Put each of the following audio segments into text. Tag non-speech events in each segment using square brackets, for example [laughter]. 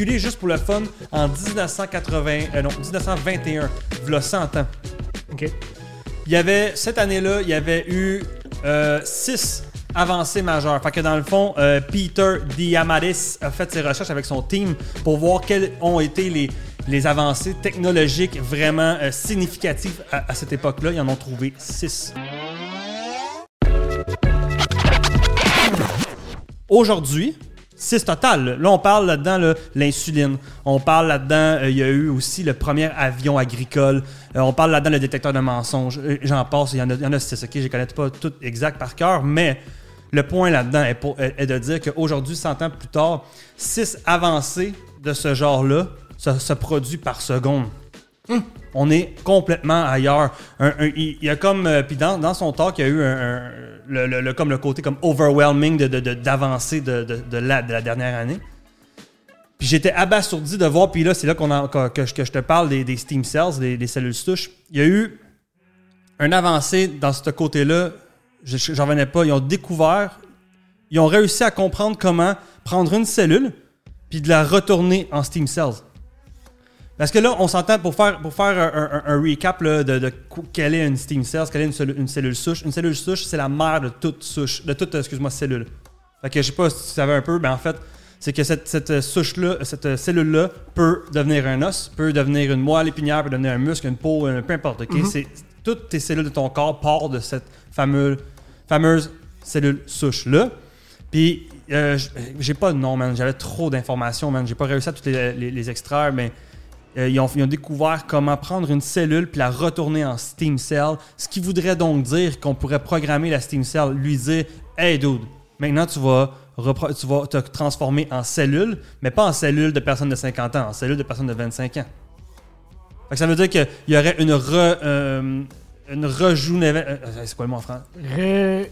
calculé juste pour le fun en 1980, euh, non, 1921, v'là 100 ans. OK. Il y avait, cette année-là, il y avait eu 6 avancées majeures. Fait que dans le fond, euh, Peter Diamandis a fait ses recherches avec son team pour voir quelles ont été les, les avancées technologiques vraiment euh, significatives à, à cette époque-là. Ils en ont trouvé 6. Aujourd'hui, 6 total. là. On parle là-dedans là, l'insuline. On parle là-dedans, euh, il y a eu aussi le premier avion agricole. Euh, on parle là-dedans le détecteur de mensonges. Euh, J'en passe, il y en a, il y en a 6, ok? Je ne connais pas tout exact par cœur, mais le point là-dedans est de dire qu'aujourd'hui, 100 ans plus tard, 6 avancées de ce genre-là se, se produit par seconde. On est complètement ailleurs. Il y a comme. euh, Puis dans, son talk, il y a eu le, côté comme overwhelming d'avancée de, la, de la dernière année. Puis j'étais abasourdi de voir, puis là, c'est là qu'on que, que je- te parle des, des Steam Cells, des, cellules souches. Il y a eu un avancé dans ce côté-là. Je- J'en revenais pas. Ils ont découvert, ils ont réussi à comprendre comment prendre une cellule, puis de la retourner en Steam Cells. Parce que là, on s'entend pour faire, pour faire un, un- un recap là, de, quelle est une Steam Cell, quelle est une, cellule- une cellule souche. Une cellule souche, c'est la mère de toute souche, de toute, excuse-moi, cellule. Fait que je sais pas si tu savais un peu, mais en fait, c'est que cette, cette souche-là, cette cellule-là peut devenir un os, peut devenir une moelle épinière, peut devenir un muscle, une peau, un- peu importe. C'est toutes tes cellules de ton corps partent de cette fameuse, fameuse cellule souche-là. Puis, euh, j'ai pas de nom, man. J'avais trop d'informations, man. J'ai pas réussi à toutes les, les- les extraire, mais euh, ils, ont, découvert comment prendre une cellule puis la retourner en Steam Cell. Ce qui voudrait donc dire qu'on pourrait programmer la Steam Cell, lui dire Hey, dude, maintenant tu vas, tu vas te transformer en cellule, mais pas en cellule de personnes de 50 ans, en cellule de personnes de 25 ans. Fait que ça veut dire qu'il y aurait une re. euh, une euh, c'est quoi le mot en français?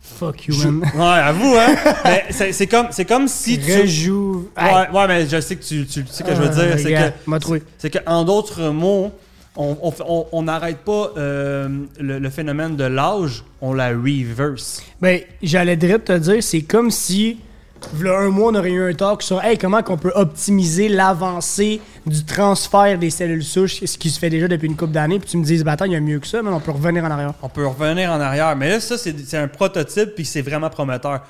Fuck you, man. Ouais, avoue, hein? [laughs] mais c'est c'est comme, c'est comme si tu. Rejoue... Ouais, ouais, mais je sais que tu, tu sais ce que je veux Ah, dire. C'est regarde, que, m'a trouvé. c'est que, en d'autres mots, on on fait- on- on n'arrête pas euh, le, le phénomène de l'âge, on la reverse. Ben, j'allais direct te dire, c'est comme si, v'là un mois, on aurait eu un talk sur hey, comment qu'on peut optimiser l'avancée du transfert des cellules souches, ce qui se fait déjà depuis une couple d'années, puis tu me dises, bah attends, il y a mieux que ça, mais on peut revenir en arrière. On peut revenir en arrière. Mais là, ça, c'est un prototype, puis c'est vraiment prometteur.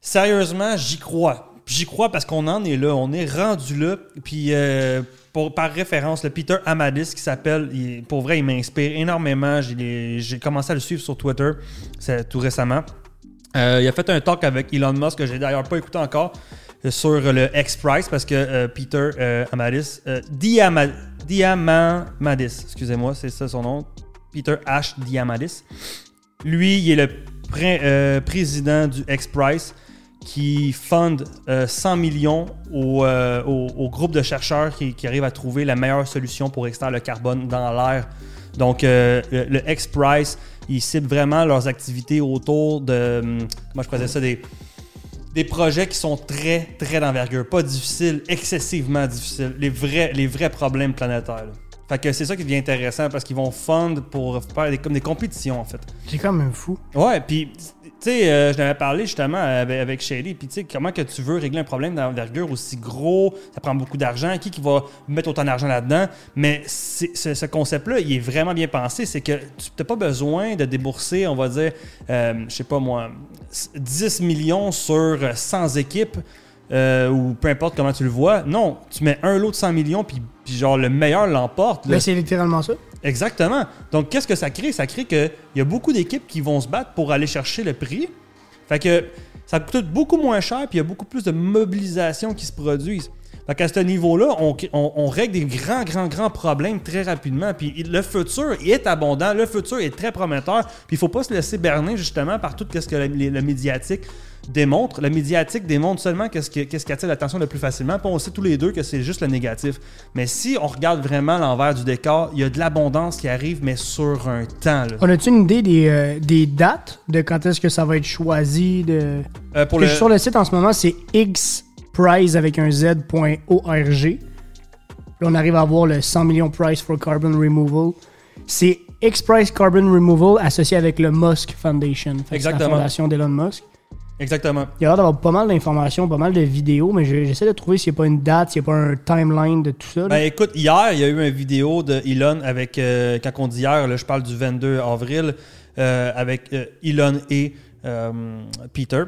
Sérieusement, j'y crois. J'y crois parce qu'on en est là. On est rendu là. Puis, euh, par référence, le Peter Amadis, qui s'appelle, pour vrai, il m'inspire énormément. J'ai commencé à le suivre sur Twitter tout récemment. Euh, il a fait un talk avec Elon Musk que j'ai d'ailleurs pas écouté encore sur le X-Price parce que euh, Peter euh, Amadis, euh, excusez-moi, c'est ça son nom, Peter H. Diamadis. Lui, il est le pré- président du X-Price qui euh, 100 millions au, groupe de chercheurs qui, arrivent à trouver la meilleure solution pour extraire le carbone dans l'air. Donc, le, le X-Price, ils ciblent vraiment leurs activités autour de, hum, moi je faisais ça, des, des projets qui sont très, très d'envergure. Pas difficiles, excessivement difficiles. Les vrais, les vrais problèmes planétaires. là. Fait que c'est ça qui devient intéressant parce qu'ils vont fund pour faire des, comme des compétitions en fait. J'ai comme un fou. Ouais, puis tu sais, euh, je n'avais parlé justement avec, avec Shelly, puis tu sais, comment que tu veux régler un problème d'envergure aussi gros, ça prend beaucoup d'argent, qui qui va mettre autant d'argent là-dedans, mais ce, ce concept-là, il est vraiment bien pensé, c'est que tu n'as pas besoin de débourser, on va dire, euh, je sais pas moi, 10 millions sur 100 équipes, euh, ou peu importe comment tu le vois, non, tu mets un lot de 100 millions, puis puis genre le meilleur l'emporte. là. Ben, c'est littéralement ça. Exactement. Donc, qu'est-ce que ça crée? Ça crée qu'il y a beaucoup d'équipes qui vont se battre pour aller chercher le prix. Fait que ça coûte beaucoup moins cher, puis il y a beaucoup plus de mobilisation qui se produisent. Fait qu'à ce niveau-là, on, on- on règle des grands, grands, grands problèmes très rapidement. Puis le futur est abondant, le futur est très prometteur. Puis il faut pas se laisser berner justement par tout ce que le, médiatique démontre. Le médiatique démontre seulement qu'est-ce qui, attire l'attention le plus facilement. Puis on sait tous les deux que c'est juste le négatif. Mais si on regarde vraiment l'envers du décor, il y a de l'abondance qui arrive, mais sur un temps. là. On a-tu une idée des, euh, des dates de quand est-ce que ça va être choisi de... Euh, pour Que le, Sur le site en ce moment, c'est xprize avec un z.org. Là, on arrive à voir le 100 millions price for carbon removal. C'est X-Prize Carbon Removal associé avec le Musk Foundation. Exactement. La fondation d'Elon Musk. Exactement. Il y a l'air d'avoir pas mal d'informations, pas mal de vidéos, mais je- j'essaie de trouver s'il n'y a pas une date, s'il n'y a pas un timeline de tout ça. là. Ben écoute, hier, il y a eu une vidéo de Elon avec, euh, quand on dit hier, là, je parle du 22 avril, euh, avec euh, Elon et euh, Peter.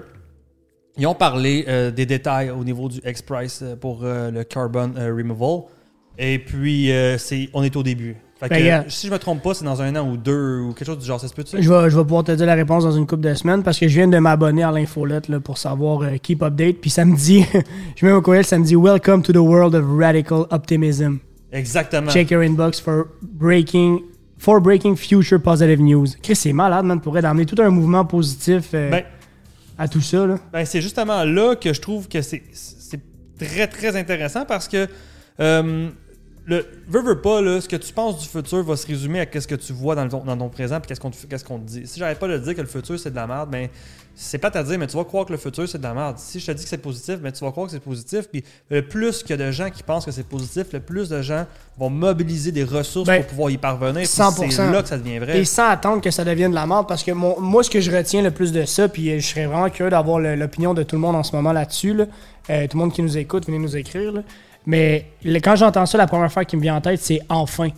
Ils ont parlé euh, des détails au niveau du X-Price euh, pour euh, le carbon euh, removal. Et puis, c'est, on est au début. Fait que, Ben, si je me trompe pas, c'est dans un an ou deux ou quelque chose du genre, ça se peut-tu? Je vais, je vais pouvoir te dire la réponse dans une couple de semaines parce que je viens de m'abonner à l'infolette là, pour savoir keep update. Puis ça me dit, [laughs] je mets mon courriel, ça me dit Welcome to the world of radical optimism. Exactement. Check your inbox for breaking for breaking future positive news. Chris, c'est malade, man, pourrait d'amener tout un mouvement positif Ben, à tout ça. Là. Ben, c'est justement là que je trouve que c'est très, très intéressant parce que euh, le veux, veux pas, là, ce que tu penses du futur va se résumer à ce que tu vois dans, le- dans ton présent et qu'est-ce qu'on te- qu'est-ce dit. Si j'arrête pas de dire que le futur c'est de la merde, ben c'est pas à dire, mais tu vas croire que le futur c'est de la merde. Si je te dis que c'est positif, ben tu vas croire que c'est positif. Puis le plus qu'il y a de gens qui pensent que c'est positif, le plus de gens vont mobiliser des ressources Ben, pour pouvoir y parvenir. puis 100%. C'est là que ça devient vrai. Et sans attendre que ça devienne de la merde, parce que mon- moi, ce que je retiens le plus de ça, puis euh, je serais vraiment curieux d'avoir l'opinion de tout le monde en ce moment là-dessus. là. Euh, tout le monde qui nous écoute, venez nous écrire. là. Mais quand j'entends ça, la première fois qui me vient en tête, c'est enfin.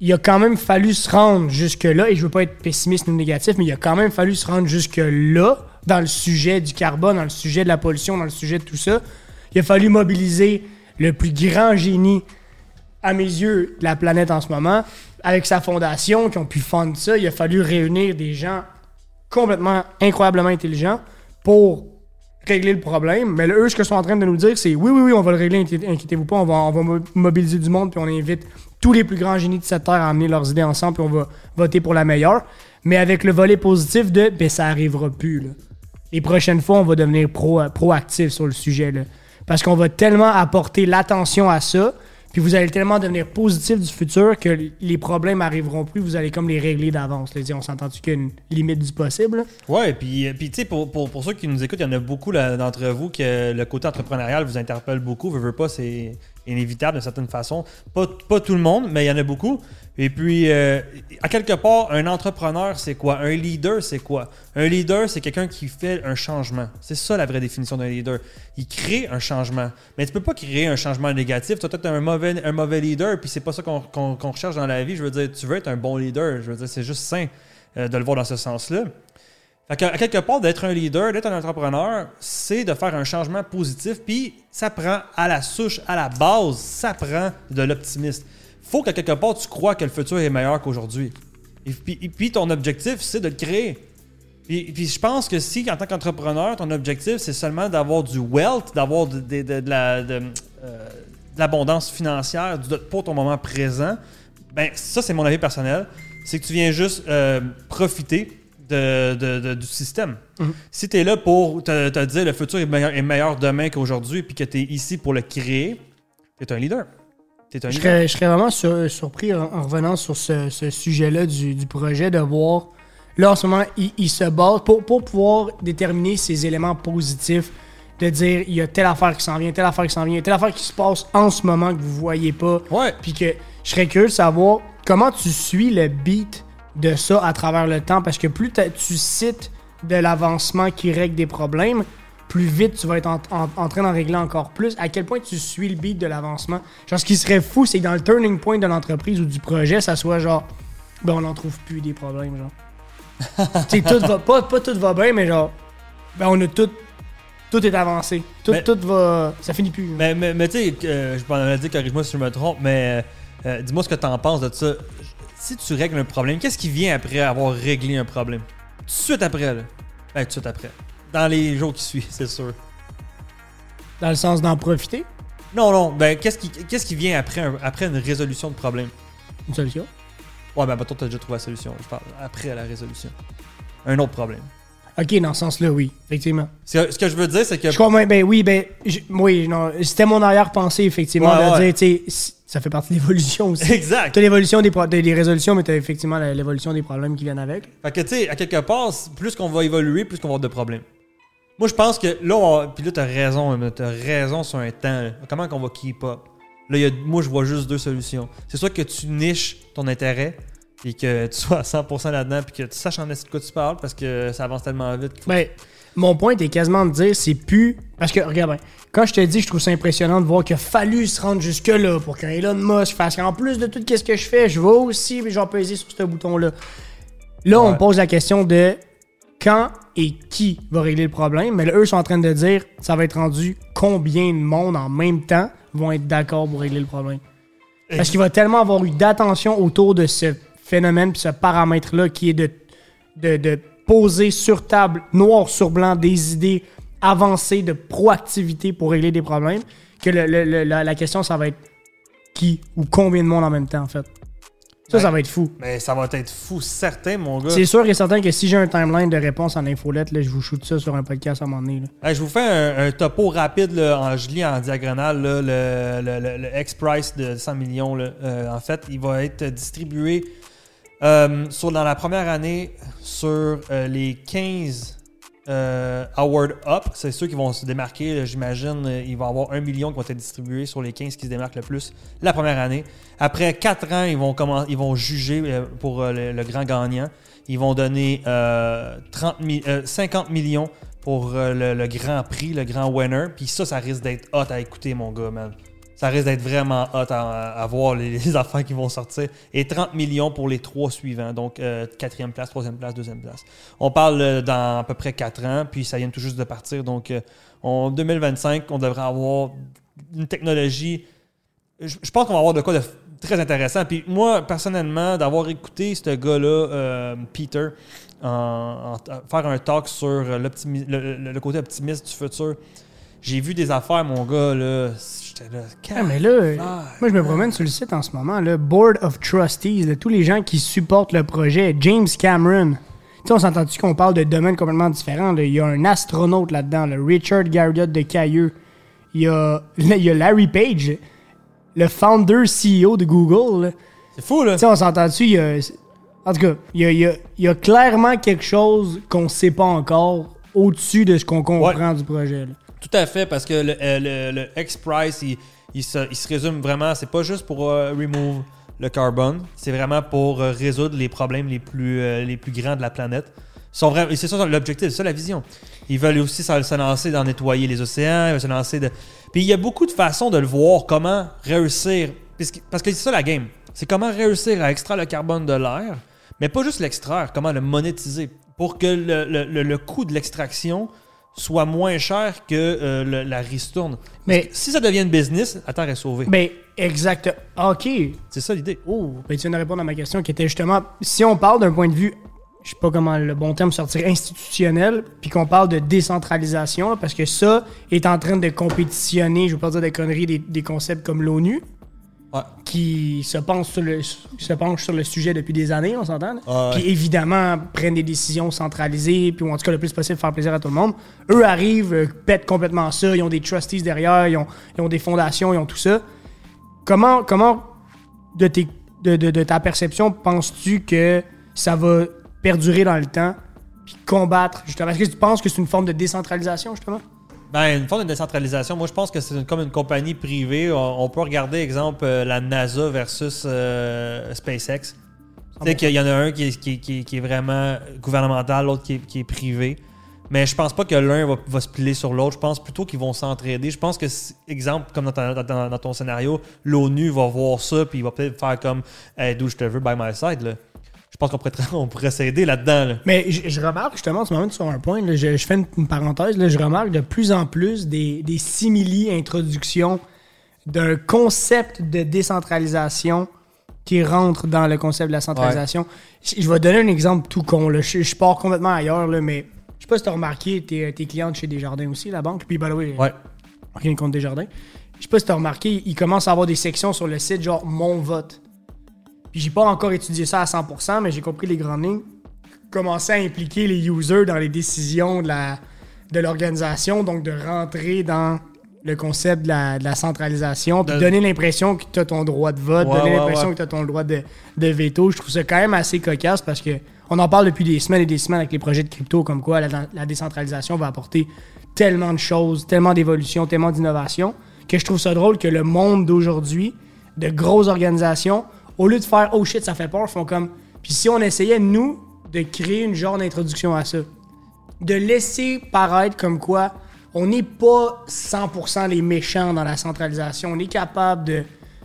Il a quand même fallu se rendre jusque-là, et je veux pas être pessimiste ou négatif, mais il a quand même fallu se rendre jusque-là, dans le sujet du carbone, dans le sujet de la pollution, dans le sujet de tout ça. Il a fallu mobiliser le plus grand génie à mes yeux, de la planète en ce moment, avec sa fondation, qui ont pu fonder ça, il a fallu réunir des gens complètement incroyablement intelligents pour régler le problème. Mais eux, ce qu'ils sont en train de nous dire, c'est oui, oui, oui, on va le régler, inquiétez- inquiétez-vous pas, on va, on va mo- mobiliser du monde, puis on invite tous les plus grands génies de cette terre à amener leurs idées ensemble, puis on va voter pour la meilleure. Mais avec le volet positif de, ben, ça arrivera plus, là. Les prochaines fois, on va devenir pro, proactif sur le sujet, là. Parce qu'on va tellement apporter l'attention à ça, puis vous allez tellement devenir positif du futur que les problèmes arriveront plus, vous allez comme les régler d'avance. là. On s'entend-tu qu'il y a une limite du possible? Ouais, puis, euh, puis tu sais, pour, pour, pour ceux qui nous écoutent, il y en a beaucoup d'entre vous que le côté entrepreneurial vous interpelle beaucoup. Veux, veux pas, c'est inévitable d'une certaine façon. Pas, pas tout le monde, mais il y en a beaucoup. Et puis, euh, à quelque part, un entrepreneur, c'est quoi? Un leader, c'est quoi? Un leader, c'est quelqu'un qui fait un changement. C'est ça la vraie définition d'un leader. Il crée un changement. Mais tu peux pas créer un changement négatif. Tu as peut-être un mauvais, un mauvais leader, puis c'est pas ça qu'on qu'on- qu'on recherche dans la vie. Je veux dire, tu veux être un bon leader. Je veux dire, c'est juste sain euh, de le voir dans ce sens-là. Que, à quelque part, d'être un leader, d'être un entrepreneur, c'est de faire un changement positif. Puis ça prend à la souche, à la base, ça prend de l'optimisme. faut qu'à quelque part, tu crois que le futur est meilleur qu'aujourd'hui. Et puis, ton objectif, c'est de le créer. Puis, je pense que si, en tant qu'entrepreneur, ton objectif, c'est seulement d'avoir du wealth, d'avoir de, euh, l'abondance financière du- pour ton moment présent, ben ça, c'est mon avis personnel. C'est que tu viens juste euh, profiter de- de- de- du système. Mhm. Si tu es là pour te, te dire le futur est meilleur, est meilleur demain qu'aujourd'hui, puis que tu es ici pour le créer, tu es un leader. Tu es un Je leader. serais, je serais vraiment sur- surpris en, en revenant sur ce, ce sujet-là du, du projet de voir. Là, en ce moment, il, il se base pour, pour pouvoir déterminer ces éléments positifs, de dire il y a telle affaire qui s'en vient, telle affaire qui s'en vient, telle affaire qui se passe en ce moment que vous voyez pas. Ouais. Puis que je serais curieux de savoir comment tu suis le beat de ça à travers le temps. Parce que plus tu cites de l'avancement qui règle des problèmes, plus vite tu vas être en, en- en train d'en régler encore plus. À quel point tu suis le beat de l'avancement? Genre, ce qui serait fou, c'est que dans le turning point de l'entreprise ou du projet, ça soit genre, ben on n'en trouve plus des problèmes, genre. [laughs] tu sais, tout va, pas, pas tout va bien, mais genre, ben on a tout, tout est avancé. Tout, Mais- tout va, ça finit plus. Mais, mais, mais tu sais, euh, je m'en ai dit, corrige-moi si je me trompe, mais euh, dis-moi ce que tu en penses de ça. Si tu règles un problème, qu'est-ce qui vient après avoir réglé un problème? Tout de suite après, là. Ben, tout de suite après. Dans les jours qui suivent, [laughs] c'est sûr. Dans le sens d'en profiter, Non, non, ben, qu'est-ce qui, qu'est-ce qui vient après, un- après une résolution de problème? une solution? Ouais, ben, toi, t'as déjà trouvé la solution. Je parle après la résolution. Un autre problème. Ok, dans ce sens-là, oui, effectivement. Ce que, je veux dire, c'est que. Je crois, même, ben oui, ben, je- oui, non, c'était mon arrière-pensée, effectivement, Ouais, de ouais. dire, tu sais, si- ça fait partie de l'évolution aussi. Exact. T'as l'évolution des, des, des résolutions, mais t'as effectivement l'évolution des problèmes qui viennent avec. Fait que, tu sais, à quelque part, plus qu'on va évoluer, plus qu'on va avoir de problèmes. Moi, je pense que là, on- puis là, t'as raison, t'as raison sur un temps. là. Comment qu'on va keep up? Là, y a- moi, je vois juste deux solutions. C'est soit que tu niches ton intérêt et que tu sois à 100% là-dedans puis que tu saches en est de quoi tu parles parce que ça avance tellement vite faut Ben, Mon point est quasiment de dire, c'est plus. Parce que, regarde, bien, quand je te dis, je trouve ça impressionnant de voir qu'il a fallu se rendre jusque-là pour qu'un Elon Musk fasse qu'en plus de tout ce que je fais, je vais aussi, mais j'en peser sur ce bouton-là. Là, on Ouais. pose la question de quand et qui va régler le problème. Mais là, eux sont en train de dire, ça va être rendu combien de monde en même temps vont être d'accord pour régler le problème. Parce qu'il va tellement avoir eu d'attention autour de ce phénomène puis ce paramètre-là qui est de, de, de poser sur table, noir sur blanc, des idées avancées de proactivité pour régler des problèmes, que le- le- le- la, la question, ça va être qui ou combien de monde en même temps, en fait. Ça, Ouais. ça va être fou. Mais ça va être fou, certain, mon gars. C'est sûr et certain que si j'ai un timeline de réponse en infolette, là, je vous shoot ça sur un podcast à un moment donné. là. Hey, je vous fais un, un topo rapide, là, en, je lis en diagonale là, le, le- le- le X-Price de 100 millions. là. Euh, en fait, il va être distribué euh, sur, dans la première année sur euh, les 15 euh, Award Up. C'est ceux qui vont se démarquer. J'imagine il va y avoir 1 million qui vont être distribués sur les 15 qui se démarquent le plus la première année. Après 4 ans, ils vont, ils vont juger pour le, grand gagnant. Ils vont donner euh, 30 mi- euh, 50 millions pour le, le grand prix, le grand winner. Puis ça, ça risque d'être hot à écouter, mon gars, man. Ça risque d'être vraiment hot à, voir les, affaires qui vont sortir. Et 30 millions pour les trois suivants. Donc, euh, quatrième place, troisième place, deuxième place. On parle euh, dans à peu près 4 ans, puis ça vient tout juste de partir. Donc, euh, en 2025, on devrait avoir une technologie. Je, pense qu'on va avoir de quoi de très intéressant. Puis moi, personnellement, d'avoir écouté ce gars-là, Peter, faire un talk sur le côté optimiste du futur, j'ai vu des affaires, mon gars, là. J'étais là. Ah, mais là, moi, je me promène sur le site en ce moment, le Board of Trustees, là, tous les gens qui supportent le projet, James Cameron. Tu sais, on s'entend-tu qu'on parle de domaines complètement différents? là? Il y a un astronaute là-dedans, le Richard Garriott de Cailleux. Il y a, là, [laughs] il y a Larry Page, le founder CEO de Google. C'est fou, là. Tu sais, on s'entend-tu, il y a- En tout cas, il y a, il y a- il y a clairement quelque chose qu'on sait pas encore au-dessus de ce qu'on comprend du projet. là. Tout à fait, parce que le, euh, X-Price, il, se, résume vraiment, c'est pas juste pour euh, remove le carbone, c'est vraiment pour euh, résoudre les problèmes les plus, les plus grands de la planète. C'est ça l'objectif, c'est ça la vision. Ils veulent aussi se, lancer dans nettoyer les océans, ils veulent se lancer de. Puis il y a beaucoup de façons de le voir, comment réussir. Parce que c'est ça la game. C'est comment réussir à extraire le carbone de l'air, mais pas juste l'extraire, comment le monétiser. Pour que le- le- le coût de l'extraction soit moins cher que euh, le- la ristourne. Mais- si ça devient une business, la Terre est sauvée. Ben, exact. OK. C'est ça l'idée. Oh, ben tu viens de répondre à ma question qui était justement, si on parle d'un point de vue, je sais pas comment le bon terme sortir, institutionnel, puis qu'on parle de décentralisation, là, parce que ça est en train de compétitionner, je veux pas dire des conneries, des, des concepts comme l'ONU, Ouais. qui se penche sur le, se penche sur le sujet depuis des années, on s'entend? ouais. Puis évidemment, prennent des décisions centralisées, puis en tout cas le plus possible faire plaisir à tout le monde. Eux arrivent, euh, pètent complètement ça, ils ont des trustees derrière, ils ont, ils ont des fondations, ils ont tout ça. Comment, comment de, tes, de, de- de ta perception, penses-tu que ça va perdurer dans le temps, puis combattre, justement? Est-ce que tu penses que c'est une forme de décentralisation, justement? Ben, une forme de décentralisation, moi je pense que c'est comme une compagnie privée. On, on peut regarder, exemple, euh, la NASA versus euh, SpaceX. Tu sais qu'il y en a un qui est, qui qui est- qui est vraiment gouvernemental, l'autre qui est, qui est privé. Mais je pense pas que l'un va, va se piler sur l'autre. Je pense plutôt qu'ils vont s'entraider. Je pense que, exemple, comme dans, ta- dans- dans ton scénario, l'ONU va voir ça, puis il va peut-être faire comme Hey, d'où je te veux, by my side. Là. Pense qu'on pourrait, [laughs] on pourrait s'aider là-dedans. là. Mais je, je remarque justement, en ce moment, sur un point, là, je, je fais une, une parenthèse, là, je remarque de plus en plus des, des simili-introductions d'un concept de décentralisation qui rentre dans le concept de la centralisation. Je, je vais donner un exemple tout con. Je, je pars complètement ailleurs, mais je sais pas si tu as remarqué, tes, tes clientes chez Desjardins aussi, la banque. Puis, by the way, Ouais. rien contre Desjardins. Je sais pas si tu as remarqué, ils commencent à avoir des sections sur le site genre Mon vote. Puis j'ai pas encore étudié ça à 100%, mais j'ai compris les grandes lignes. Commencer à impliquer les users dans les décisions de la de l'organisation, donc de rentrer dans le concept de la, de la centralisation, puis De- donner l'impression que tu as ton droit de vote, Ouais, donner ouais, l'impression ouais. que tu as ton droit de, de veto. Je trouve ça quand même assez cocasse parce que on en parle depuis des semaines et des semaines avec les projets de crypto, comme quoi la, la décentralisation va apporter tellement de choses, tellement d'évolution, tellement d'innovation, que je trouve ça drôle que le monde d'aujourd'hui, de grosses organisations, au lieu de faire oh shit, ça fait peur, font comme. Puis si on essayait, nous, de créer une genre d'introduction à ça. de laisser paraître comme quoi on n'est pas 100% les méchants dans la centralisation. On est capable de,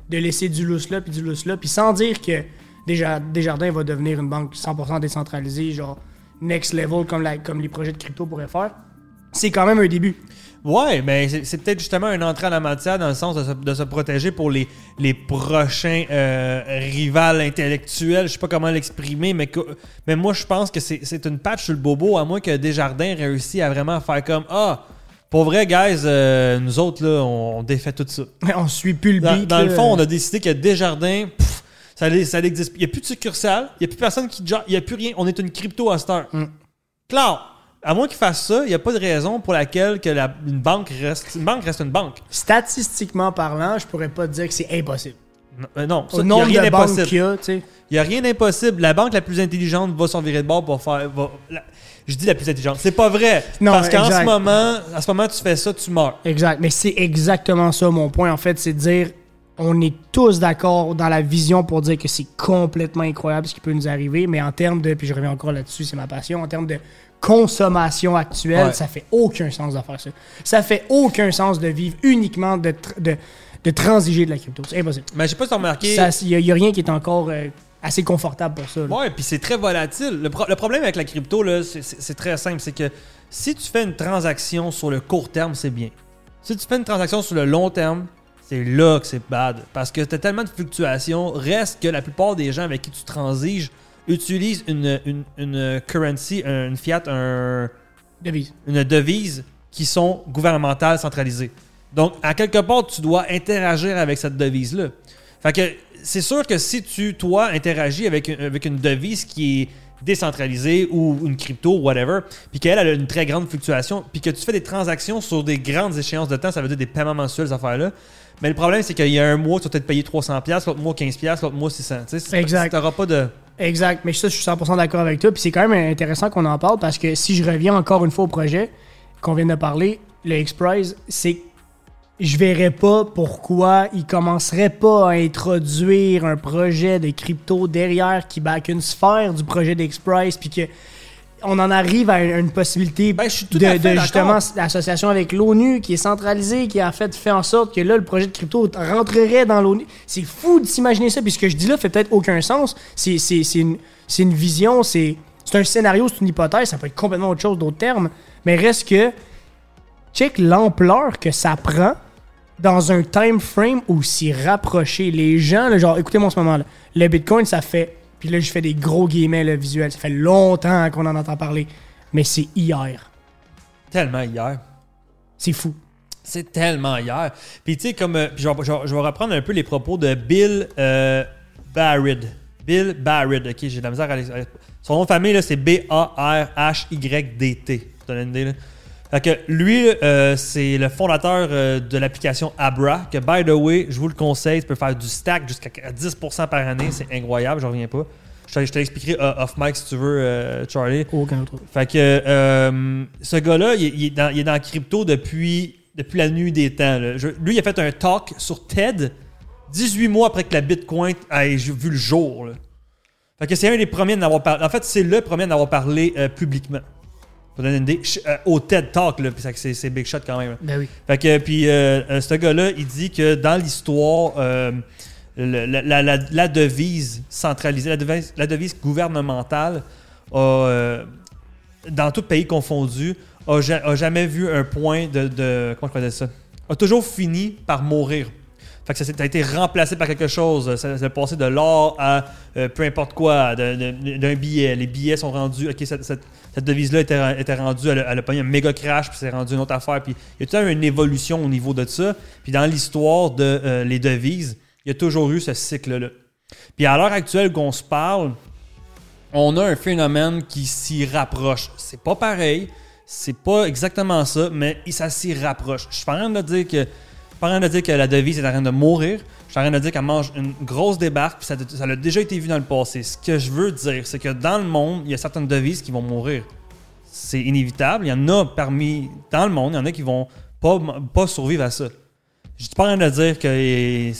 de laisser du lousse là, puis du lousse là, puis sans dire que Desjardins va devenir une banque 100% décentralisée, genre next level comme, la, comme les projets de crypto pourraient faire. C'est quand même un début. Ouais, mais c'est- peut-être justement un entrée en la matière dans le sens de se, de se protéger pour les, les prochains euh, rivales intellectuels. Je sais pas comment l'exprimer, mais, que- mais moi, je pense que c'est une patch sur le bobo, à moins que Desjardins réussisse à vraiment faire comme Ah, pour vrai, guys, euh, nous autres, là, on, on défait tout ça. on suit plus le Dans, beat. dans le fond, on a décidé que Desjardins, pff, ça, ça n'existe plus. Il n'y a plus de succursale, il n'y a plus personne qui. Il n'y a plus rien. On est une crypto à cette heure. Mm. Claire, à moins qu'ils fassent ça, il n'y a pas de raison pour laquelle que la- une banque reste. Une banque reste une banque. Statistiquement parlant, je pourrais pas dire que c'est impossible. Non, euh, non, ça, Au n'y a rien d'impossible. y. Il n'y a rien d'impossible. La banque la plus intelligente va s'en virer de bord pour faire. va- la- je dis la plus intelligente. C'est pas vrai. Non, Parce qu'en ce moment, à ce moment, tu fais ça, tu meurs. Exact. Mais c'est exactement ça mon point, en fait. C'est de dire, on est tous d'accord dans la vision pour dire que c'est complètement incroyable ce qui peut nous arriver. Mais en termes de, puis je reviens encore là-dessus, c'est ma passion, en termes de consommation actuelle, Ouais. ça fait aucun sens de faire ça. Ça fait aucun sens de vivre uniquement de, tr- de, de transiger de la crypto. C'est impossible. Mais je sais pas si tu as remarqué. Il n'y a, rien qui est encore euh, assez confortable pour ça. là. Ouais, puis c'est très volatile. Le, pro- le problème avec la crypto, c'est très simple. C'est que si tu fais une transaction sur le court terme, c'est bien. Si tu fais une transaction sur le long terme, c'est là que c'est bad. Parce que tu as tellement de fluctuations. Reste que la plupart des gens avec qui tu transiges utilisent une, une, une currency, un- une fiat, un, Devise. une devise qui sont gouvernementales centralisées. Donc, à quelque part, tu dois interagir avec cette devise-là. Fait que c'est sûr que si tu, toi, interagis avec, une- avec une devise qui est décentralisée ou une crypto, whatever, puis qu'elle elle a une très grande fluctuation, puis que tu fais des transactions sur des grandes échéances de temps, ça veut dire des paiements mensuels, ces affaires-là. Mais le problème, c'est qu'il y a un mois, tu vas peut-être payer 300$, l'autre mois 15$, l'autre mois 600$. Tu sais, c'est- Exact. t'auras pas de. Exact, mais ça, je suis 100% d'accord avec toi. Puis c'est quand même intéressant qu'on en parle parce que si je reviens encore une fois au projet qu'on vient de parler, le X-Prize, c'est je verrais pas pourquoi il commencerait pas à introduire un projet de crypto derrière qui back une sphère du projet d'X-Prize puis que on en arrive à une possibilité Ben, je suis tout de, à fait de d'accord. justement l'association avec l'ONU qui est centralisée, qui a fait, fait en sorte que là, le projet de crypto rentrerait dans l'ONU. C'est fou de s'imaginer ça, puis ce que je dis là fait peut-être aucun sens. C'est une, vision, c'est un scénario, c'est une hypothèse, ça peut être complètement autre chose, d'autres termes, mais reste que, check l'ampleur que ça prend dans un time frame aussi rapproché. Les gens, genre, écoutez-moi en ce moment, là, le Bitcoin, ça fait, puis là, je fais des gros guillemets là, visuels, ça fait longtemps qu'on en entend parler, mais c'est hier. Tellement hier. C'est fou. C'est tellement hier. Puis tu sais, comme. euh, puis je, vais, je vais- je vais reprendre un peu les propos de Bill euh. Bill Barrett, ok, j'ai de la misère à. Son nom de famille, c'est B-A-R-H-Y-D-T. Donner une idée, là? Fait que lui, euh, c'est le fondateur euh, de l'application Abra, que by the way, je vous le conseille, tu peux faire du stack jusqu'à 10% par année, c'est incroyable, je reviens pas. Je te, l'expliquerai euh, off mic si tu veux, euh, Charlie. Aucun autre. Fait que ce gars-là, il, il est dans, il est dans crypto depuis, depuis la nuit des temps. là. Je- lui, il a fait un talk sur TED 18 mois après que la Bitcoin ait vu le jour. là. Fait que c'est un des premiers d'en avoir parlé. En fait, c'est le premier d'en avoir parlé publiquement. Pour donner une idée, euh, au TED Talk, là, c'est c'est big shot quand même. là. Ben oui. Fait que, puis, euh, euh, ce gars-là, il dit que dans l'histoire, euh, le- la, la- la- la devise centralisée, la devise, la devise gouvernementale, a, euh, dans tout pays confondu, a, ja- a jamais vu un point de. de comment je pourrais dire ça A toujours fini par mourir. Fait que ça, s'est- ça a été remplacé par quelque chose. Ça, ça a passé de l'or à euh, peu importe quoi, de- de- d'un billet. Les billets sont rendus. Ok, cette, cette- cette devise-là était, rendue, elle, elle a pogné un méga crash, puis c'est rendu une autre affaire. Puis il y a temps une évolution au niveau de ça. Puis dans l'histoire de euh, les devises, il y a toujours eu ce cycle-là. Puis à l'heure actuelle qu'on se parle, on a un phénomène qui s'y rapproche. C'est pas pareil, c'est pas exactement ça, mais ça s'y rapproche. Je suis pas en train de dire que, je suis pas en train de dire que la devise est en train de mourir. Je suis en train de dire qu'elle mange une grosse débarque, puis ça, ça a déjà été vu dans le passé. Ce que je veux dire, c'est que dans le monde, il y a certaines devises qui vont mourir. C'est inévitable. Il y en a parmi, dans le monde, il y en a qui vont pas, pas survivre à ça. Je suis pas en train de dire que,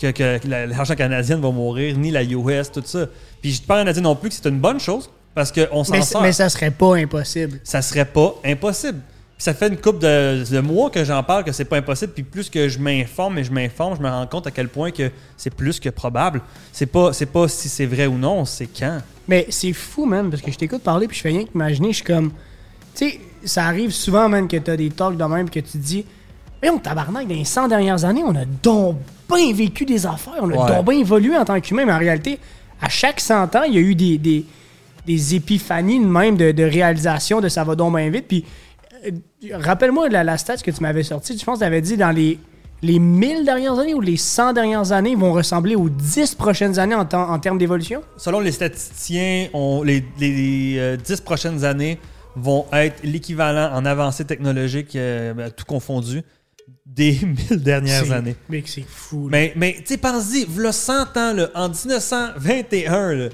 que, que la- l'argent canadien va mourir, ni la US, tout ça. Puis je suis pas en train de dire non plus que c'est une bonne chose. Parce qu'on s'en sort. mais ça serait pas impossible. ça serait pas impossible. Ça fait une couple de, de mois que j'en parle que c'est pas impossible. Puis plus que je m'informe et je m'informe, je me rends compte à quel point que c'est plus que probable. C'est pas, c'est pas si c'est vrai ou non, c'est quand. Mais c'est fou, man, parce que je t'écoute parler puis je fais rien qu'imaginer. Je suis comme. Tu sais, ça arrive souvent, man, que t'as des talks de même que tu te dis. Mais on tabarnak, dans les 100 dernières années, on a donc bien vécu des affaires, on a Ouais. donc bien évolué en tant qu'humain. Mais en réalité, à chaque 100 ans, il y a eu des, des, des épiphanies de même de, de réalisation de ça va donc bien vite. Puis, rappelle-moi la, la stat que tu m'avais sortie. Je pense que tu avais dit dans les, les 1000 dernières années ou les 100 dernières années vont ressembler aux 10 prochaines années en, temps- en termes d'évolution? Selon les statisticiens, on- les, les, euh, 10 prochaines années vont être l'équivalent en avancée technologique, euh, ben, tout confondu, des [laughs] 1000 dernières années. Mais c'est fou. là. Mais, mais tu sais, pense-y, v'là 100 ans, là, en 1921, là,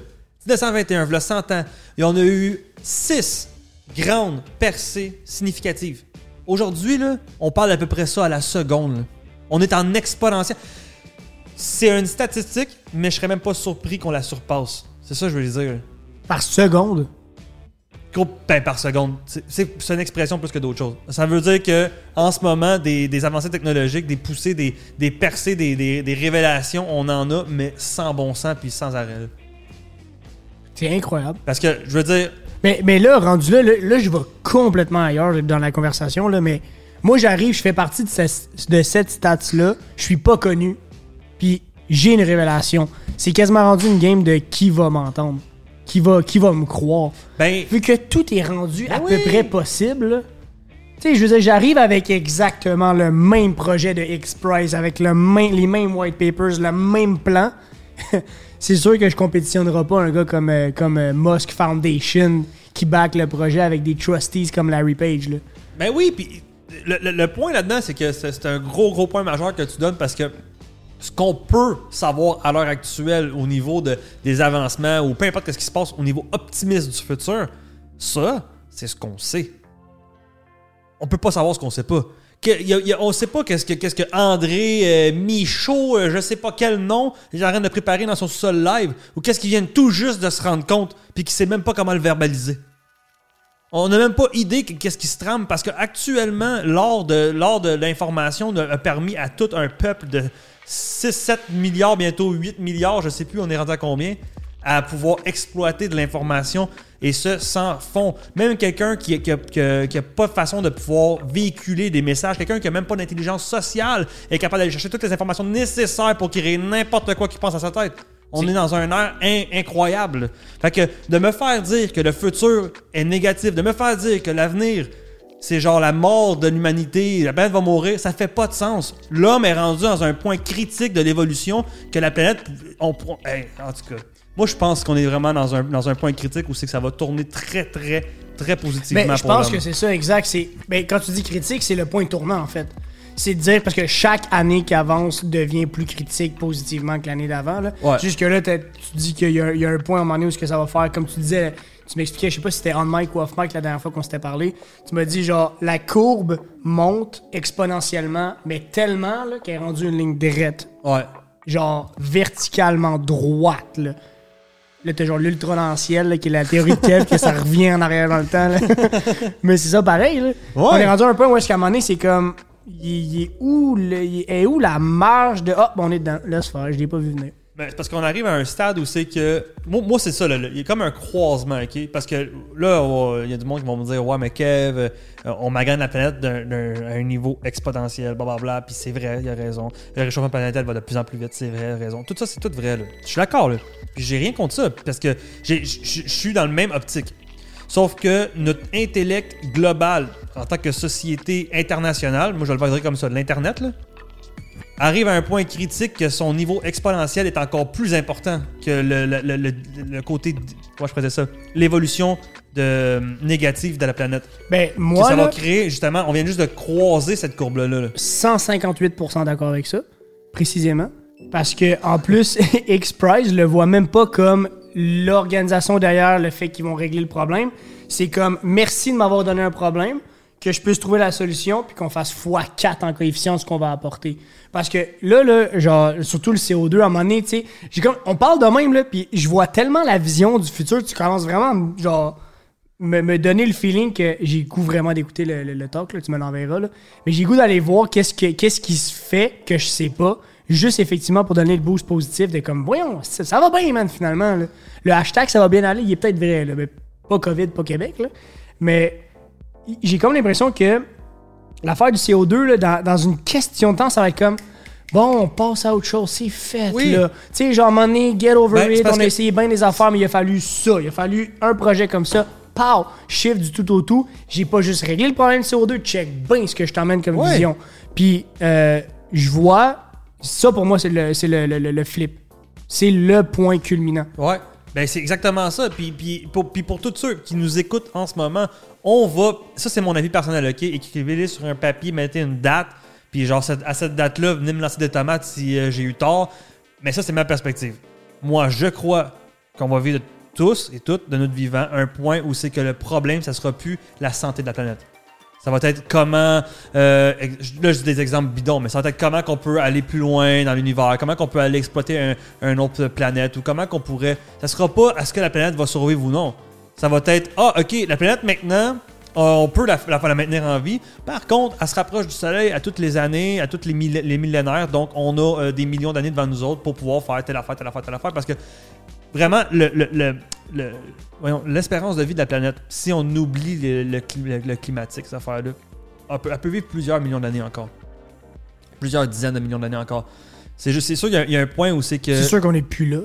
1921, v'là 100 ans, il y en a eu 6 grandes percées significatives. Aujourd'hui, là, on parle à peu près ça à la seconde. là. On est en exponentiel. C'est une statistique, mais je serais même pas surpris qu'on la surpasse. C'est ça que je veux dire. là. Par seconde? Gros pain par seconde. C'est- une expression plus que d'autres choses. Ça veut dire que en ce moment, des, des avancées technologiques, des poussées, des, des percées, des, des- révélations, on en a, mais sans bon sens puis sans arrêt. C'est incroyable. Parce que, je veux dire, Mais, mais là, rendu là, là, là, je vais complètement ailleurs dans la conversation. Là, mais moi, j'arrive, je fais partie de, ce- de cette stats-là. Je suis pas connu. Puis j'ai une révélation. C'est quasiment rendu une game de qui va m'entendre. Qui va, qui va me croire. ben, Vu que tout est rendu à Ben peu oui. près possible, tu sais, je veux dire, j'arrive avec exactement le même projet de X-Prize, avec le même, les mêmes white papers, le même plan. [laughs] c'est sûr que je compétitionnera pas un gars comme, euh, euh, Musk Foundation qui back le projet avec des trustees comme Larry Page. Ben oui, puis le, le- point là-dedans, c'est que c'est c'est un gros, gros point majeur que tu donnes parce que ce qu'on peut savoir à l'heure actuelle au niveau de, des avancements ou peu importe ce qui se passe au niveau optimiste du futur, ça, c'est ce qu'on sait. On peut pas savoir ce qu'on sait pas. On sait pas qu'est-ce que, qu'est-ce que André euh, Michaud, euh, je sais pas quel nom, il est en train de préparer dans son sol live, ou qu'est-ce qu'il vient tout juste de se rendre compte, puis qu'il sait même pas comment le verbaliser. On n'a même pas idée que- qu'est-ce qui se trame parce qu'actuellement, l'art de, de l'information a permis à tout un peuple de 6, 7 milliards, bientôt 8 milliards, je sais plus, on est rendu à combien, à pouvoir exploiter de l'information et ce sans fond. Même quelqu'un qui n'a qui qui pas de façon de pouvoir véhiculer des messages, quelqu'un qui n'a même pas d'intelligence sociale est capable d'aller chercher toutes les informations nécessaires pour créer n'importe quoi qui pense à sa tête. On est dans un air in- incroyable. Fait que de me faire dire que le futur est négatif, de me faire dire que l'avenir c'est genre la mort de l'humanité, la planète va mourir, ça fait pas de sens. L'homme est rendu dans un point critique de l'évolution que la planète. On, hey, en tout cas, moi je pense qu'on est vraiment dans un, dans un point critique où c'est que ça va tourner très, très, très positivement Mais je pour pense que c'est ça, exact. C'est, ben, quand tu dis critique, c'est le point tournant, en fait. C'est de dire, parce que chaque année qui avance devient plus critique positivement que l'année d'avant. Là. Ouais. Jusque là, t'as- tu dis qu'il y, a- il y a un point à un moment donné où ce que ça va faire, comme tu disais, tu m'expliquais, je sais pas si c'était on mic ou off mic la dernière fois qu'on s'était parlé, tu m'as dit genre, la courbe monte exponentiellement, mais tellement là, qu'elle est rendue une ligne droite. Ouais. genre verticalement droite. Là, là t'as genre l'ultra-lentiel, là, qui est la théorie de Kev, que ça [laughs] revient en arrière dans le temps. là. [laughs] Mais c'est ça pareil. Là. On est rendu à un point où est-ce qu'à un moment donné, c'est comme. Il, il est où, le- il est où la marge de. Hop, on est dedans. Là, c'est faire, je l'ai pas vu venir. Ben, c'est parce qu'on arrive à un stade où c'est que. Moi, moi, c'est ça, là, il y a comme un croisement, OK? Parce que là, il y a du monde qui vont me dire Ouais, mais Kev, euh, on magane la planète d'un- d'un- à un niveau exponentiel, blablabla. Puis c'est vrai, il a raison. Le réchauffement planétaire va de plus en plus vite, c'est vrai, raison. Tout ça, c'est tout vrai, là. Je suis d'accord, là. Puis j'ai rien contre ça, parce que je suis dans le même optique. Sauf que notre intellect global, en tant que société internationale, moi je le verrais comme ça, de l'Internet, là, arrive à un point critique que son niveau exponentiel est encore plus important que le, le- le- le- côté, comment je faisais ça, l'évolution de, négative de la planète. Ben, moi, ça va créer, justement, on vient juste de croiser cette courbe-là. là. 158% d'accord avec ça, précisément. Parce que en plus, [laughs] X-Prize le voit même pas comme l'organisation derrière le fait qu'ils vont régler le problème. C'est comme merci de m'avoir donné un problème que je puisse trouver la solution puis qu'on fasse x4 en coefficient ce qu'on va apporter. Parce que là, là, genre, surtout le CO2, à un moment donné, tu sais, on parle de même, là, puis je vois tellement la vision du futur, tu commences vraiment, genre, me, me donner le feeling que j'ai goût vraiment d'écouter le, talk, là, tu me l'enverras, là. Mais j'ai goût d'aller voir qu'est-ce, que, qu'est-ce qui se fait que je sais pas, juste effectivement pour donner le boost positif de comme, voyons, ça, va bien, man, finalement. Le hashtag, ça va bien aller, il est peut-être vrai, là, mais pas COVID, pas Québec, là. Mais j'ai comme l'impression que l'affaire du CO2, là, dans, dans une question de temps, ça va être comme bon, on passe à autre chose, c'est fait, Oui. là. Tu sais, genre, donné, get over Ben, it, on a que- essayé bien des affaires, mais il a fallu ça. Il a fallu un projet comme ça. Pow! Shift du tout au tout. J'ai pas juste réglé le problème du CO2, check bien ce que je t'emmène comme Ouais. vision. Puis, euh, je vois, ça pour moi, c'est le, c'est le, le- le- le flip. C'est le point culminant. Ouais. Ben, c'est exactement ça. Puis, puis, pour, puis pour tous ceux qui nous écoutent en ce moment, on va. Ça, c'est mon avis personnel, OK? Écrivez-les sur un papier, mettez une date. Puis, genre, à cette date-là, venez me lancer des tomates si euh, j'ai eu tort. Mais ça, c'est ma perspective. Moi, je crois qu'on va vivre tous et toutes de notre vivant un point où c'est que le problème, ça sera plus la santé de la planète. Ça va être comment, euh, là je dis des exemples bidons, mais ça va être comment qu'on peut aller plus loin dans l'univers, comment qu'on peut aller exploiter un, autre planète ou comment qu'on pourrait. Ça sera pas est-ce que la planète va survivre ou non. Ça va être ah ok la planète maintenant on peut la, la, la maintenir en vie. Par contre, elle se rapproche du Soleil à toutes les années, à toutes les millénaires. Donc, on a euh, des millions d'années devant nous autres pour pouvoir faire telle affaire, telle affaire, telle affaire. Parce que vraiment, le, le- le- le- voyons, l'espérance de vie de la planète, si on oublie le, le cli- le- le climatique, cette affaire-là, elle peut, elle peut vivre plusieurs millions d'années encore. Plusieurs dizaines de millions d'années encore. C'est juste, c'est sûr, il y a- il y, a un point où c'est que. C'est sûr qu'on est plus là.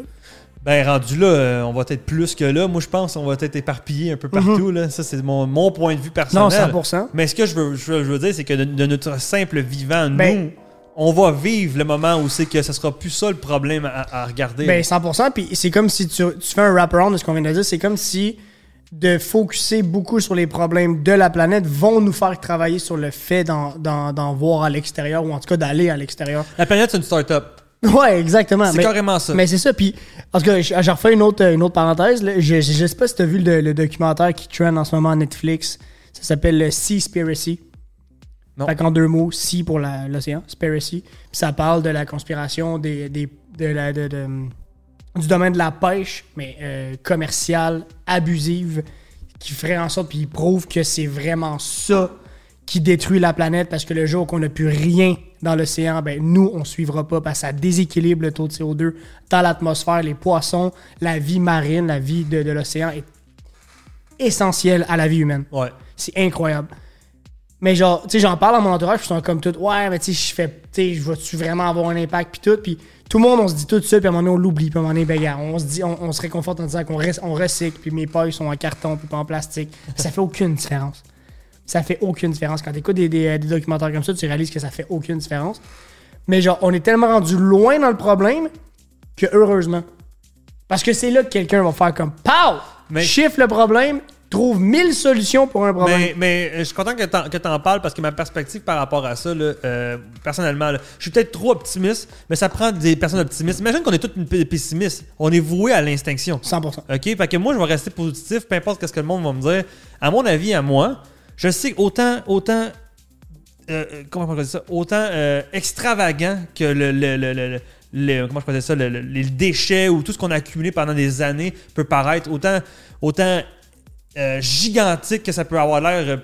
Ben, rendu là, euh, on va être plus que là. Moi, je pense qu'on va être éparpillé un peu partout. là. Ça, c'est mon, mon point de vue personnel. Non, 100%. Mais ce que je veux, je veux, je veux dire, c'est que de, de notre simple vivant, Ben- nous, on va vivre le moment où c'est que ce sera plus ça le problème à, à regarder. Ben 100%, puis c'est comme si tu, tu fais un wraparound de ce qu'on vient de dire, c'est comme si de focuser beaucoup sur les problèmes de la planète vont nous faire travailler sur le fait d'en, voir à l'extérieur, ou en tout cas d'aller à l'extérieur. La planète, c'est une start-up. Ouais, exactement. C'est carrément ça. mais c'est ça, puis en tout cas, j'ai refait une autre, une autre parenthèse. là. Je, je, je sais pas si tu as vu le, le documentaire qui trend en ce moment à Netflix. Ça s'appelle le Seaspiracy. Fait qu'en deux mots, Sea pour l'océan, Spiracy. Puis ça parle de la conspiration des, des- de la, de- de- du domaine de la pêche, mais euh, commerciale, abusive, qui ferait en sorte, puis il prouve que c'est vraiment ça qui détruit la planète parce que le jour qu'on n'a plus rien dans l'océan, ben nous, on suivra pas parce que ça déséquilibre le taux de CO2 dans l'atmosphère, les poissons, la vie marine, la vie de, de l'océan est essentielle à la vie humaine. Ouais. C'est incroyable. Mais genre, tu sais, j'en parle à mon entourage, puis ils sont comme tout, ouais, mais tu sais, je fais, tu sais, je vais-tu vraiment avoir un impact, puis tout, puis tout le monde, on se dit tout ça, puis à un moment donné, on l'oublie, puis à un moment donné, ben, on se dit, on, on se réconforte en disant qu'on on recycle, puis mes pailles sont en carton, puis pas en plastique. ça fait aucune différence. Ça fait aucune différence. Quand tu écoutes des, des- des documentaires comme ça, tu réalises que ça fait aucune différence. Mais genre, on est tellement rendu loin dans le problème que heureusement. Parce que c'est là que quelqu'un va faire comme POW! Mais- Chiffre le problème, trouve mille solutions pour un problème. Mais, mais euh, je suis content que que t'en parles parce que ma perspective par rapport à ça, là, euh, personnellement, là, je suis peut-être trop optimiste, mais ça prend des personnes optimistes. Imagine qu'on est p- pessimistes. On est voué à l'extinction. 100%. OK? Fait que moi, je vais rester positif, peu importe ce que le monde va me dire. À mon avis, à moi, je sais autant, autant, euh, comment dire ça? Autant euh, extravagant que le, le, comment je ça? Le- le- les déchets ou tout ce qu'on a accumulé pendant des années peut paraître, autant, autant euh, gigantique que ça peut avoir l'air, euh,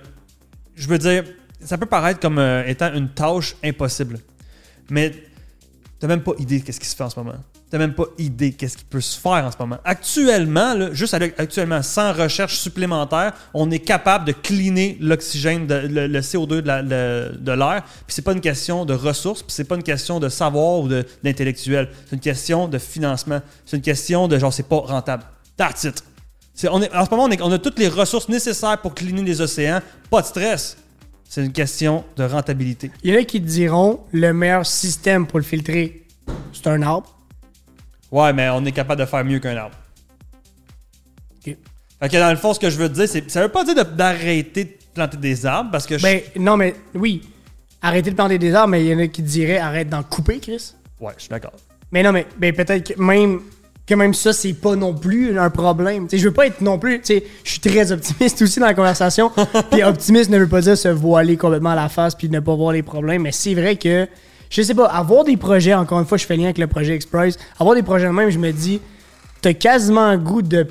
je veux dire, ça peut paraître comme euh, étant une tâche impossible. Mais t'as même pas idée de qu'est-ce qui se fait en ce moment. T'as même pas idée qu'est-ce qui peut se faire en ce moment. Actuellement, juste actuellement, sans recherche supplémentaire, on est capable de cleaner l'oxygène, le, le CO2 de la- de de l'air. Puis c'est pas une question de ressources, puis c'est pas une question de savoir ou d'intellectuel. C'est une question de financement. C'est une question de genre, c'est pas rentable. That's it. On est, en ce moment, on, est- on a toutes les ressources nécessaires pour cleaner les océans. Pas de stress. C'est une question de rentabilité. Il y en a qui te diront le meilleur système pour le filtrer, c'est un arbre. Ouais, mais on est capable de faire mieux qu'un arbre. Ok. Fait que dans le fond, ce que je veux te dire, c'est ça veut pas dire d'arrêter de planter des arbres parce que je- Ben, non, mais oui, arrêtez de planter des arbres, mais il y en a qui te diraient arrête d'en couper, Chris. Ouais, je suis d'accord. Mais non, mais ben, peut-être que même que même ça, c'est pas non plus un problème. Je veux pas être non plus. Je suis très optimiste [laughs] aussi dans la conversation. [laughs] puis optimiste ne veut pas dire se voiler complètement la face puis ne pas voir les problèmes. Mais c'est vrai que, je sais pas, avoir des projets, encore une fois, je fais lien avec le projet Express, avoir des projets de même, je me dis, t'as quasiment le goût de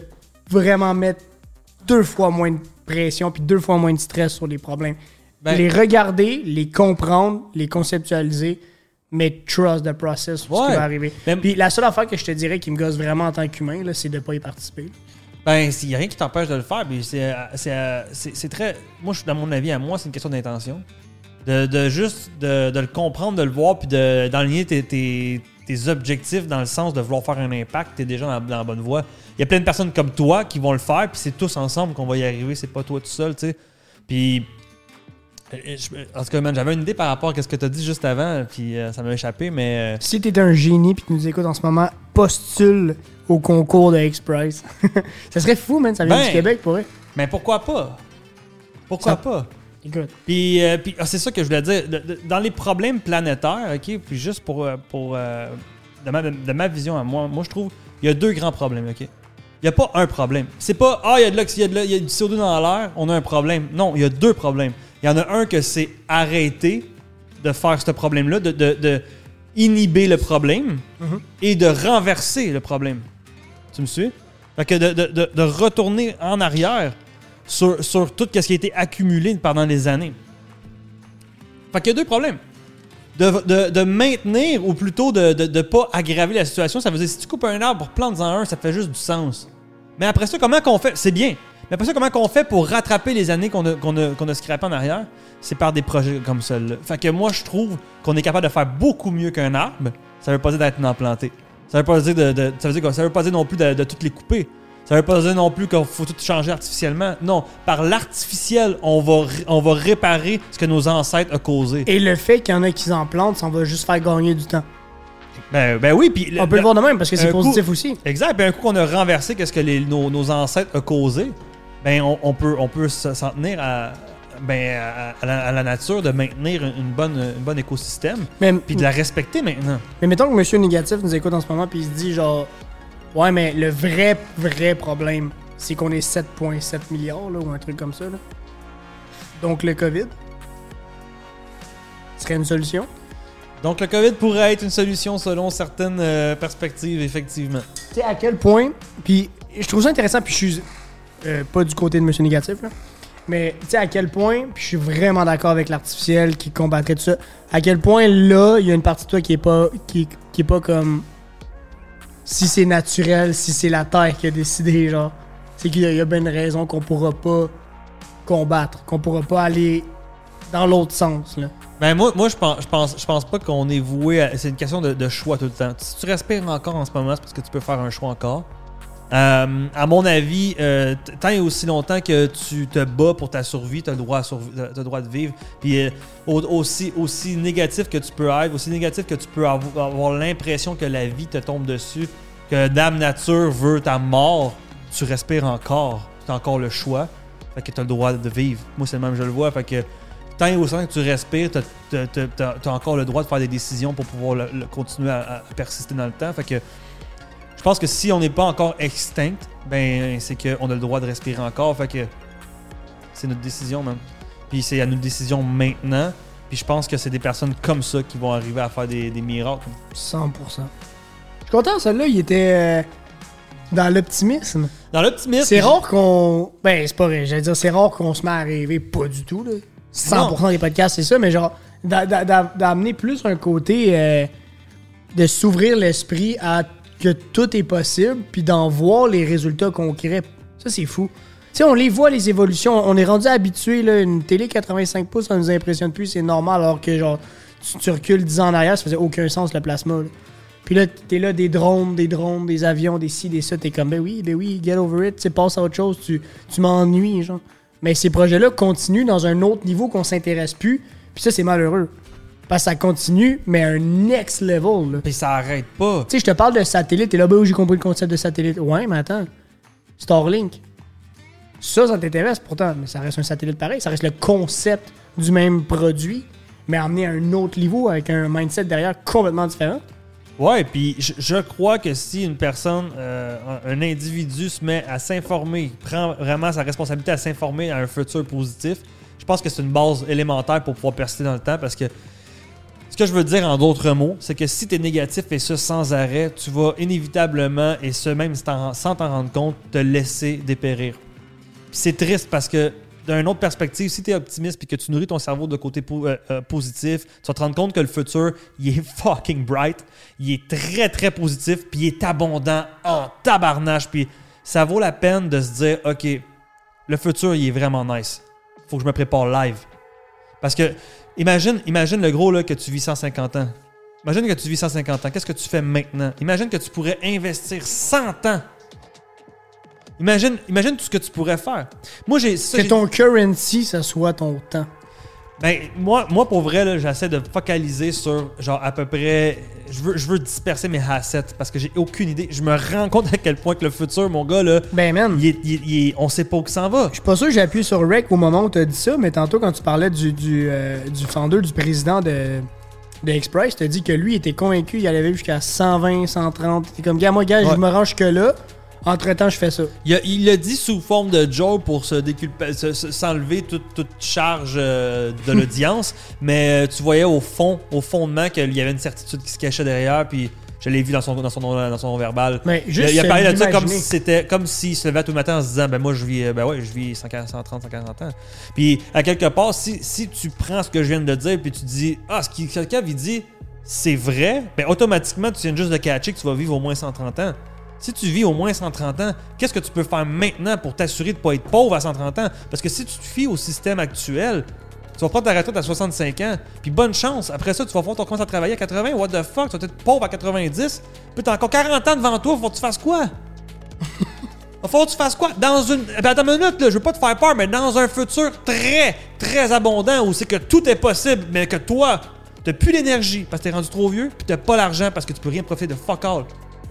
vraiment mettre deux fois moins de pression puis deux fois moins de stress sur les problèmes. Ben- les regarder, les comprendre, les conceptualiser, mais trust the process sur ce Ouais. qui va arriver. Puis la seule affaire que je te dirais qui me gosse vraiment en tant qu'humain, c'est de pas y participer. Ben, il n'y a rien qui t'empêche de le faire. c'est, euh, euh, c'est- très. Moi, je suis dans mon avis, à moi, c'est une question d'intention. De, de juste de, de le comprendre, de le voir, puis de, d'enligner tes, tes, tes objectifs dans le sens de vouloir faire un impact. Tu es déjà dans, dans la bonne voie. Il y a plein de personnes comme toi qui vont le faire, puis c'est tous ensemble qu'on va y arriver. C'est pas toi tout seul, tu sais. Puis. Euh, En tout cas, man, j'avais une idée par rapport à ce que tu as dit juste avant, puis euh, ça m'a échappé, mais. euh, Si t'es un génie puis que tu nous écoutes en ce moment, postule au concours de X-Prize. [laughs] ça serait fou, man. Ça vient Ben. du Québec, pour vrai. mais pourquoi pas? Pourquoi Ça- pas? Écoute. Puis, euh, puis ah, c'est ça que je voulais dire. De- de- dans les problèmes planétaires, OK, puis juste pour. pour de, ma, de ma vision à moi, moi, je trouve il y a deux grands problèmes, OK? Il n'y a pas un problème. C'est pas, ah, il y, a de il y a du CO2 dans l'air, on a un problème. Non, il y a deux problèmes. Il y en a un que c'est arrêter de faire ce problème-là, de, de- de inhiber le problème Mhm. et de renverser le problème. Tu me suis? Fait que de, de- retourner en arrière sur, sur tout ce qui a été accumulé pendant des années. Fait qu'il y a deux problèmes. De, de- maintenir ou plutôt de ne pas aggraver la situation, ça veut dire si tu coupes un arbre pour planter-en un, ça fait juste du sens. Mais après ça, comment qu'on fait? C'est bien. Mais après ça, comment qu'on fait pour rattraper les années qu'on a, qu'on a, qu'on a scrappées en arrière? C'est par des projets comme celui-là. Fait que moi, je trouve qu'on est capable de faire beaucoup mieux qu'un arbre. Ça veut pas dire d'être implanté. Ça veut pas dire de, ça veut pas dire non plus de toutes les couper. Ça veut pas dire non plus qu'il faut tout changer artificiellement. Non, par l'artificiel, on va, on va réparer ce que nos ancêtres ont causé. Et le fait qu'il y en a qui s'en plantent, ça va juste faire gagner du temps. Ben, ben oui, puis On peut le voir de même parce que c'est coup- positif aussi. Exact. Puis un coup qu'on a renversé qu'est-ce que les- nos, nos ancêtres ont causé, ben on, on peut, on peut se- s'en tenir à, ben, à, à la, à la nature, de maintenir une bonne, une bonne écosystème, puis de la respecter maintenant. mais mettons que Monsieur Négatif nous écoute en ce moment puis il se dit genre Ouais mais le vrai vrai problème c'est qu'on est 7.7 milliards là, ou un truc comme ça là. Donc le COVID serait une solution? Donc le COVID pourrait être une solution selon certaines euh, perspectives, effectivement. Tu sais à quel point puis je trouve ça intéressant puis je suis euh, pas du côté de Monsieur Négatif là. Mais tu sais à quel point, puis je suis vraiment d'accord avec l'artificiel qui combattrait tout ça. À quel point là, il y a une partie de toi qui est pas qui, qui est pas comme si c'est naturel, si c'est la terre qui a décidé genre, c'est qu'il y a, bien une raison qu'on pourra pas combattre, qu'on pourra pas aller dans l'autre sens là. Ben moi, moi je pense, je pense, je pense pas qu'on est voué à. C'est une question de, de choix tout le temps. Si tu respires encore en ce moment, c'est parce que tu peux faire un choix encore. Euh, à mon avis, euh, tant et aussi longtemps que tu te bats pour ta survie, tu as t'as le droit de vivre. Puis euh, au- aussi, aussi négatif que tu peux être, aussi négatif que tu peux avo- avoir l'impression que la vie te tombe dessus, que Dame Nature veut ta mort, tu respires encore. Tu as encore le choix. Fait que tu as le droit de vivre. Moi, c'est le même, je le vois. Fait que tant et aussi que tu respires, tu as, encore le droit de faire des décisions pour pouvoir continuer à, à persister dans le temps. Fait que pense que si on n'est pas encore extinct, ben c'est qu'on a le droit de respirer encore. Fait que c'est notre décision, man. Puis c'est à notre décision maintenant. Puis je pense que c'est des personnes comme ça qui vont arriver à faire des, des miracles. 100%. Je suis content, celui-là, il était euh, dans l'optimisme. Dans l'optimisme. C'est rare qu'on. Ben, c'est pas vrai. J'allais dire, c'est rare qu'on se met à rêver. Pas du tout, là. 100% des podcasts, c'est ça, mais genre, d'a- d'a- d'a- d'amener plus un côté euh, de s'ouvrir l'esprit à que tout est possible, puis d'en voir les résultats concrets. Ça, c'est fou. Tu sais, on les voit, les évolutions. On est rendu habitué, là. Une télé 85 pouces, ça nous impressionne plus, c'est normal, alors que, genre, tu, recules 10 ans en arrière, ça faisait aucun sens, le plasma, là. Puis là, t'es là, des drones, des drones, des avions, des ci, des ça. T'es comme, ben oui, ben oui, get over it. Tu passe à autre chose. Tu, tu m'ennuies, genre. Mais ces projets-là continuent dans un autre niveau qu'on s'intéresse plus. Puis ça, c'est malheureux. Parce que ça continue, mais à un next level, là. Puis ça arrête pas. Tu sais, je te parle de satellite. Et là, ben j'ai compris le concept de satellite. Ouais, mais attends. Starlink. Ça, ça t'intéresse pourtant, mais ça reste un satellite pareil. Ça reste le concept du même produit, mais amené à un autre niveau avec un mindset derrière complètement différent. Ouais, puis je, je crois que si une personne, euh, un un individu se met à s'informer, prend vraiment sa responsabilité à s'informer à un futur positif, je pense que c'est une base élémentaire pour pouvoir persister dans le temps parce que ce que je veux dire en d'autres mots, c'est que si tu es négatif et ça sans arrêt, tu vas inévitablement, et ce même sans t'en rendre compte, te laisser dépérir. C'est triste parce que d'une autre perspective, si tu es optimiste et que tu nourris ton cerveau de côté euh, euh, positif, tu vas te rendre compte que le futur, il est [laughs] fucking bright, il est très très positif, puis il est abondant en tabarnache, puis ça vaut la peine de se dire, ok, le futur, il est vraiment nice. Faut que je me prépare live. Parce que, imagine, imagine le gros là, que tu vis 150 ans. Imagine que tu vis 150 ans. Qu'est-ce que tu fais maintenant? Imagine que tu pourrais investir 100 ans. Imagine, imagine tout ce que tu pourrais faire. Moi, j'ai. Que ton currency, ça soit ton temps. Ben, moi, moi, pour vrai, là, j'essaie de focaliser sur, genre, à peu près. Je veux, je veux disperser mes assets parce que j'ai aucune idée. Je me rends compte à quel point que le futur, mon gars, là, Ben, man. il est- il il on sait pas où que ça va. Je suis pas sûr que j'ai appuyé sur Rec au moment où tu as dit ça, mais tantôt, quand tu parlais du, du, euh, du founder, du président de, de Express, tu as dit que lui était convaincu il allait jusqu'à 120, 130. T'es comme, gars, moi, gars, Ouais. je me range que là. Entre-temps, je fais ça. Il l'a dit sous forme de joke pour se déculpa- se- se- s'enlever toute, toute charge euh, de [laughs] l'audience, mais euh, tu voyais au fond, au fondement qu'il y avait une certitude qui se cachait derrière, puis je l'ai vu dans son, dans son, dans son verbal. Mais Il, juste a- il a se parlé de ça comme si c'était comme s'il se levait tout le matin en se disant ben moi je vis ben ouais je vis 140, 130 140 ans. Puis à quelque part si, si tu prends ce que je viens de dire puis tu dis ah ce qui quelqu'un il dit c'est vrai, ben automatiquement tu viens juste de catcher que tu vas vivre au moins 130 ans. Si tu vis au moins 130 ans, qu'est-ce que tu peux faire maintenant pour t'assurer de ne pas être pauvre à 130 ans? Parce que si tu te fies au système actuel, tu vas prendre ta retraite à 65 ans, puis bonne chance. Après ça, tu vas voir ton commencer à travailler à 80. What the fuck? Tu vas être pauvre à 90. Puis t'as encore 40 ans devant toi, faut que tu fasses quoi? [laughs] faut que tu fasses quoi? Dans une. Ben attends une minute, là, je veux pas te faire peur, mais dans un futur très, très abondant où c'est que tout est possible, mais que toi, t'as plus l'énergie parce que t'es rendu trop vieux, puis t'as pas l'argent parce que tu peux rien profiter de fuck all.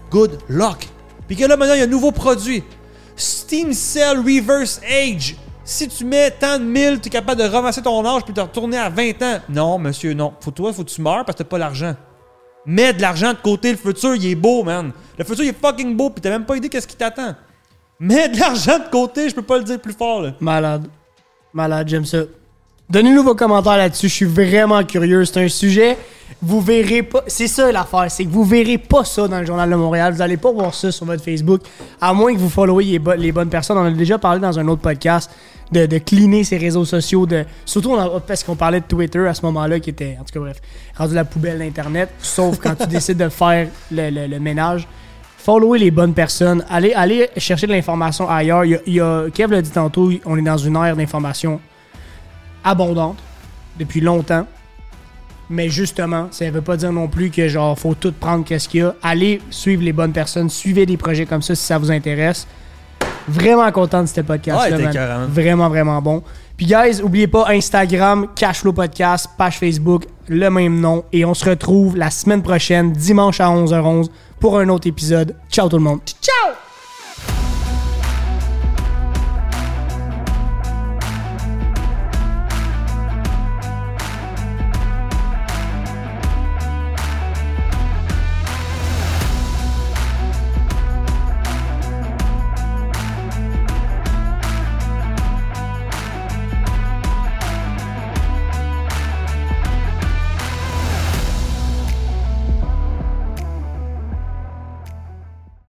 Good luck. Puis que là, maintenant, il y a un nouveau produit. Steam Cell Reverse Age. Si tu mets tant de mille, tu es capable de ramasser ton âge puis de retourner à 20 ans. Non, monsieur, non. Faut toi, faut que tu meurs parce que t'as pas l'argent. Mets de l'argent de côté, le futur, il est beau, man. Le futur, il est fucking beau, puis t'as même pas idée qu'est-ce qui t'attend. Mets de l'argent de côté, je peux pas le dire plus fort, là. Malade. Malade, j'aime ça. Donnez-nous vos commentaires là-dessus, je suis vraiment curieux. C'est un sujet, vous verrez pas. C'est ça l'affaire, c'est que vous verrez pas ça dans le Journal de Montréal. Vous allez pas voir ça sur votre Facebook, à moins que vous followez les, bo- les bonnes personnes. On a déjà parlé dans un autre podcast de, de cleaner ses réseaux sociaux, de, surtout a- parce qu'on parlait de Twitter à ce moment-là, qui était, en tout cas bref, rendu la poubelle d'Internet, sauf quand tu [laughs] décides de faire le, le- le ménage. Followez les bonnes personnes. Allez, allez chercher de l'information ailleurs. Il y a, il y a- Kev l'a dit tantôt, on est dans une ère d'information abondante depuis longtemps. Mais justement, ça veut pas dire non plus que genre faut tout prendre qu'est-ce qu'il y a. Allez suivre les bonnes personnes, suivez des projets comme ça si ça vous intéresse. Vraiment content de ce podcast Ouais, là, t'es man. carrément. Vraiment vraiment bon. Puis guys, oubliez pas Instagram, Cashflow Podcast, page Facebook, le même nom et on se retrouve la semaine prochaine dimanche à 11h11 pour un autre épisode. Ciao tout le monde. Ciao.